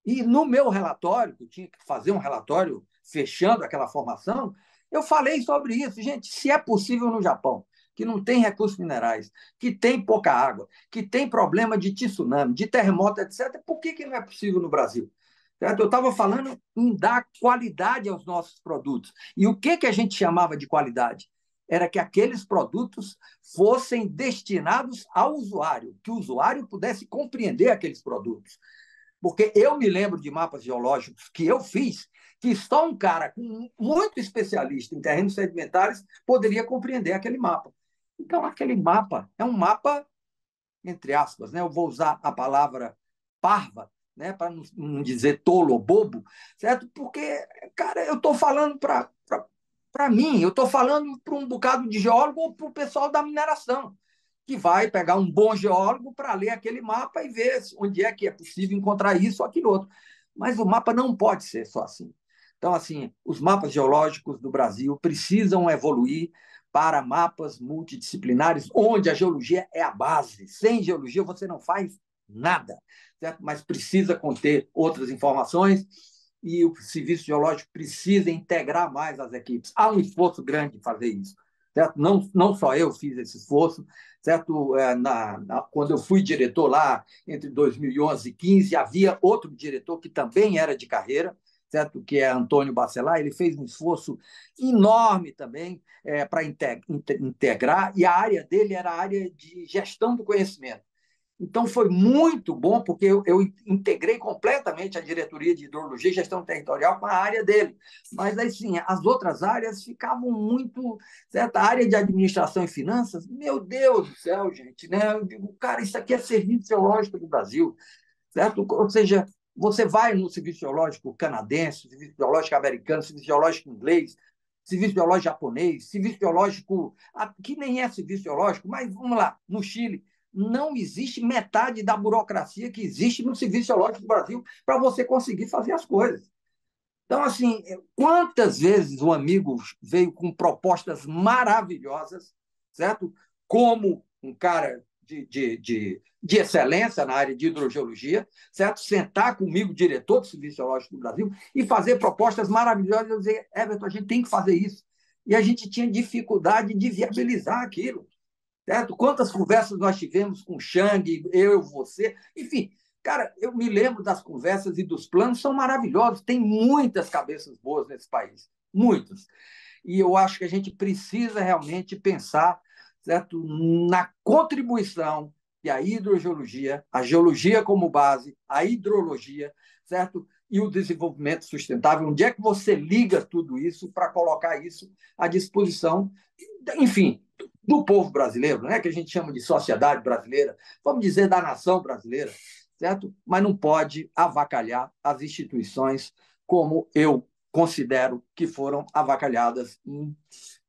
E no meu relatório, que eu tinha que fazer um relatório fechando aquela formação, eu falei sobre isso. Gente, se é possível no Japão, que não tem recursos minerais, que tem pouca água, que tem problema de tsunami, de terremoto, etc., por que, que não é possível no Brasil? Certo? Eu estava falando em dar qualidade aos nossos produtos. E o que, que a gente chamava de qualidade? Era que aqueles produtos fossem destinados ao usuário, que o usuário pudesse compreender aqueles produtos. Porque eu me lembro de mapas geológicos que eu fiz que só um cara muito especialista em terrenos sedimentares poderia compreender aquele mapa. Então, aquele mapa é um mapa, entre aspas, né? eu vou usar a palavra parva, né? para não dizer tolo ou bobo, certo? Porque, cara, eu estou falando para mim, eu estou falando para um bocado de geólogo ou para o pessoal da mineração, que vai pegar um bom geólogo para ler aquele mapa e ver onde é que é possível encontrar isso ou aquilo outro. Mas o mapa não pode ser só assim. Então, assim, os mapas geológicos do Brasil precisam evoluir para mapas multidisciplinares, onde a geologia é a base. Sem geologia você não faz nada, certo? mas precisa conter outras informações e o serviço geológico precisa integrar mais as equipes. Há um esforço grande de fazer isso. Certo? Não, não só eu fiz esse esforço, certo? É, na, na, quando eu fui diretor lá entre 2011 e 2015, havia outro diretor que também era de carreira, certo? que é Antônio Bacelar, ele fez um esforço enorme também é, para integrar, e a área dele era a área de gestão do conhecimento. Então, foi muito bom, porque eu, eu, integrei completamente a diretoria de hidrologia e gestão territorial com a área dele. Mas, assim, as outras áreas ficavam muito. Certo? A área de administração e finanças, meu Deus do céu, gente, né? Eu digo, cara, isso aqui é serviço geológico do Brasil. Certo? Ou seja, você vai no serviço geológico canadense, serviço geológico americano, serviço geológico inglês, serviço geológico japonês, serviço geológico que nem é serviço geológico, mas vamos lá, no Chile não existe metade da burocracia que existe no serviço geológico do Brasil para você conseguir fazer as coisas. Então, assim, quantas vezes o amigo veio com propostas maravilhosas, certo? Como um cara de, de, de, de, excelência na área de hidrogeologia, certo? Sentar comigo, diretor do Serviço Geológico do Brasil, e fazer propostas maravilhosas. Eu dizer, Everton, a gente tem que fazer isso. E a gente tinha dificuldade de viabilizar aquilo. Certo? Quantas conversas nós tivemos com o Xang, eu, você, enfim. Cara, eu me lembro das conversas e dos planos, são maravilhosos. Tem muitas cabeças boas nesse país, muitas. E eu acho que a gente precisa realmente pensar certo? na contribuição que a hidrogeologia, a geologia como base, a hidrologia, certo? e o desenvolvimento sustentável. Onde é que você liga tudo isso para colocar isso à disposição, enfim, do povo brasileiro, né? que a gente chama de sociedade brasileira, vamos dizer da nação brasileira, certo? Mas não pode avacalhar as instituições como eu considero que foram avacalhadas. Em,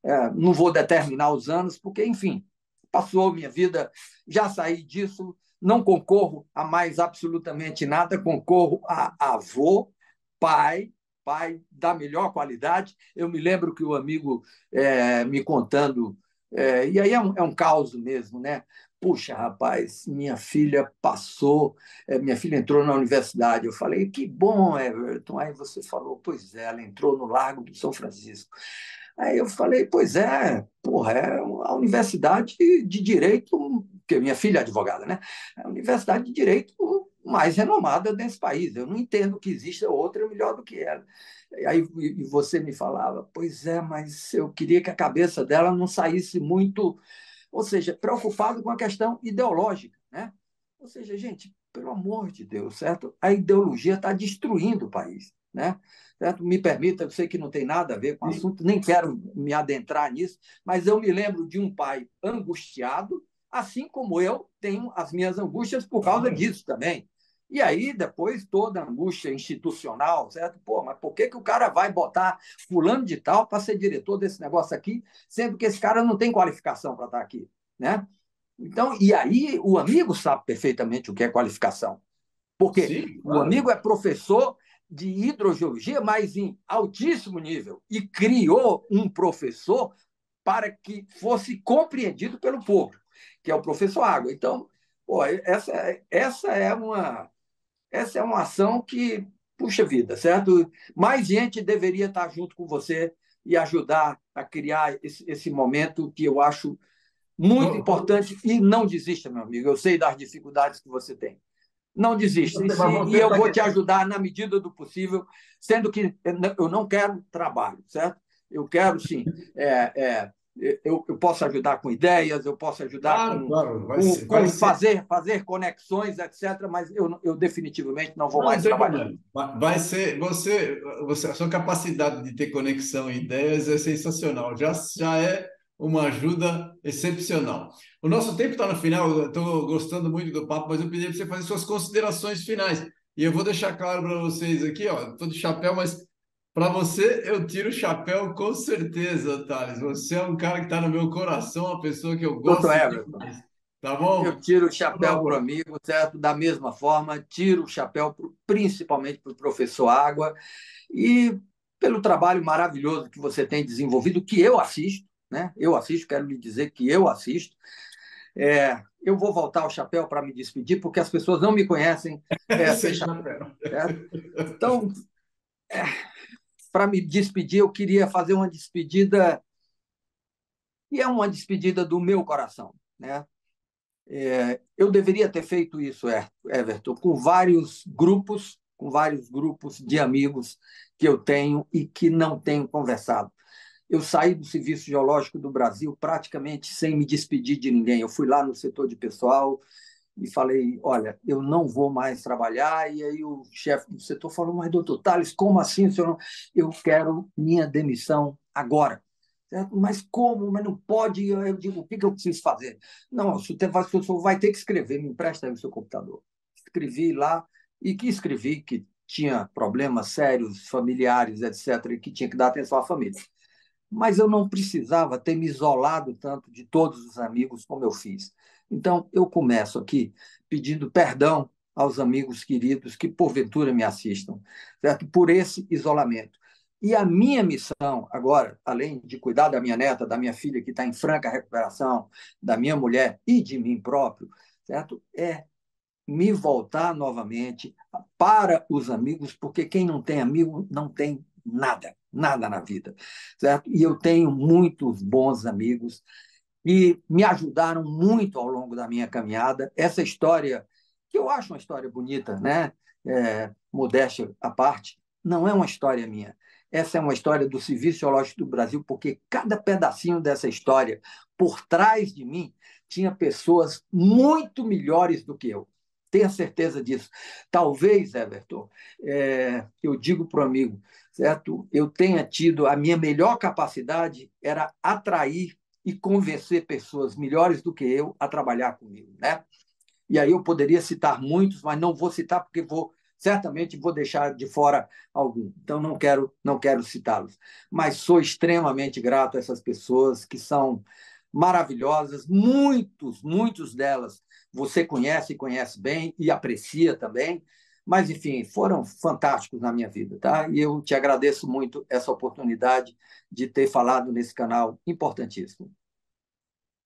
é, não vou determinar os anos, porque, enfim, passou minha vida, já saí disso, não concorro a mais absolutamente nada, concorro a avô, pai, pai da melhor qualidade. Eu me lembro que o amigo é, me contando, é, e aí é um, é um caos mesmo, né? Puxa, rapaz, minha filha passou, é, minha filha entrou na universidade. Eu falei, que bom, Everton. Aí você falou, pois é, ela entrou no Largo do São Francisco. Aí eu falei, pois é, porra, é a universidade de direito, porque minha filha é advogada, né? É a universidade de direito mais renomada desse país. Eu não entendo que exista outra melhor do que ela. E aí e você me falava, pois é, mas eu queria que a cabeça dela não saísse muito, ou seja, preocupado com a questão ideológica, né? Ou seja, gente, pelo amor de Deus, certo? A ideologia está destruindo o país, né? Certo? Me permita, eu sei que não tem nada a ver com o assunto, nem quero me adentrar nisso, mas eu me lembro de um pai angustiado, assim como eu tenho as minhas angústias por causa disso também. E aí, depois, toda a angústia institucional, certo? Pô, mas por que, que o cara vai botar fulano de tal para ser diretor desse negócio aqui, sendo que esse cara não tem qualificação para estar aqui, né? Então, e aí o amigo sabe perfeitamente o que é qualificação. Porque Sim, claro. o amigo é professor de hidrogeologia, mas em altíssimo nível, e criou um professor para que fosse compreendido pelo povo, que é o professor Água. Então, pô, essa, essa é uma essa é uma ação que puxa vida, certo? Mais gente deveria estar junto com você e ajudar a criar esse, esse momento que eu acho muito importante e não desista, meu amigo. Eu sei das dificuldades que você tem. Não desista. E, e eu vou te ajudar na medida do possível, sendo que eu não quero trabalho, certo? Eu quero, sim, é, é, eu, eu, posso ajudar com ideias, eu posso ajudar claro, com, claro. com, ser, com fazer, fazer conexões, etc., mas eu, eu definitivamente não vou não, mais trabalhar. Vai ser, você, você, a sua capacidade de ter conexão e ideias é sensacional, já, já é uma ajuda excepcional. O nosso tempo está no final, estou gostando muito do papo, mas eu pedi para você fazer suas considerações finais. E eu vou deixar claro para vocês aqui, ó, estou de chapéu, mas para você eu tiro o chapéu com certeza, Thales. Você é um cara que está no meu coração, uma pessoa que eu gosto. Doutor Everton. Tá bom? Eu tiro o chapéu para o amigo, certo? Da mesma forma, tiro o chapéu pro, principalmente para o professor Água e pelo trabalho maravilhoso que você tem desenvolvido, que eu assisto, né? Eu assisto, quero lhe dizer que eu assisto. É, eu vou voltar ao chapéu para me despedir, porque as pessoas não me conhecem é, sem chapéu. Então, é, para me despedir, eu queria fazer uma despedida, e é uma despedida do meu coração. Né? É, eu deveria ter feito isso, Everton, com vários grupos, com vários grupos de amigos que eu tenho e que não tenho conversado. Eu saí do Serviço Geológico do Brasil praticamente sem me despedir de ninguém. Eu fui lá no setor de pessoal e falei: Olha, eu não vou mais trabalhar. E aí o chefe do setor falou: Mas, doutor Thales, como assim? Senhor. Eu quero minha demissão agora. Mas como? Mas não pode. Eu digo: O que, eu preciso fazer? Não, o senhor vai ter que escrever, me empresta aí o seu computador. Escrevi lá e que escrevi que tinha problemas sérios, familiares, etc., e que tinha que dar atenção à família mas eu não precisava ter me isolado tanto de todos os amigos como eu fiz. Então, eu começo aqui pedindo perdão aos amigos queridos que porventura me assistam, certo? Por esse isolamento. E a minha missão agora, além de cuidar da minha neta, da minha filha que está em franca recuperação, da minha mulher e de mim próprio, certo? É me voltar novamente para os amigos, porque quem não tem amigo não tem nada, nada na vida, certo? E eu tenho muitos bons amigos e me ajudaram muito ao longo da minha caminhada. Essa história, que eu acho uma história bonita, né? É, modéstia à parte, não é uma história minha. Essa é uma história do Serviço Geológico do Brasil, porque cada pedacinho dessa história, por trás de mim, tinha pessoas muito melhores do que eu. Tenha certeza disso. Talvez, Everton, é, eu digo para o amigo, certo? Eu tenha tido a minha melhor capacidade era atrair e convencer pessoas melhores do que eu a trabalhar comigo, né? E aí eu poderia citar muitos, mas não vou citar porque vou certamente vou deixar de fora algum. Então não quero não quero citá-los, mas sou extremamente grato a essas pessoas que são maravilhosas, muitos, muitos delas você conhece e conhece bem e aprecia também. Mas, enfim, foram fantásticos na minha vida, tá? E eu te agradeço muito essa oportunidade de ter falado nesse canal importantíssimo.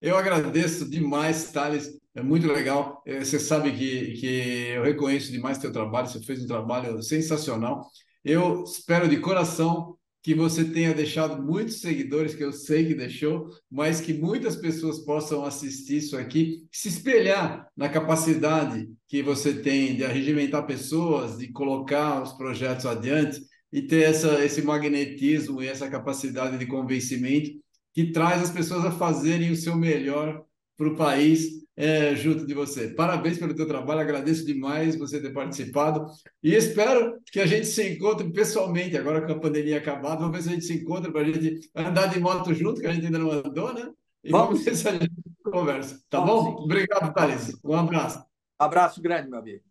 Eu agradeço demais, Thales. É muito legal. É, você sabe que, que eu reconheço demais teu trabalho. Você fez um trabalho sensacional. Eu espero de coração que você tenha deixado muitos seguidores, que eu sei que deixou, mas que muitas pessoas possam assistir isso aqui, se espelhar na capacidade que você tem de arregimentar pessoas, de colocar os projetos adiante e ter essa, esse magnetismo e essa capacidade de convencimento que traz as pessoas a fazerem o seu melhor para o país é, junto de você. Parabéns pelo teu trabalho, agradeço demais você ter participado e espero que a gente se encontre pessoalmente, agora com a pandemia acabada, vamos ver se a gente se encontra para a gente andar de moto junto, que a gente ainda não andou, né? E vamos, vamos ver se a gente conversa, tá vamos bom? Sim. Obrigado, Thales. Um abraço. Abraço grande, meu amigo.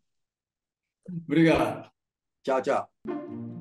Obrigado. Tchau, tchau.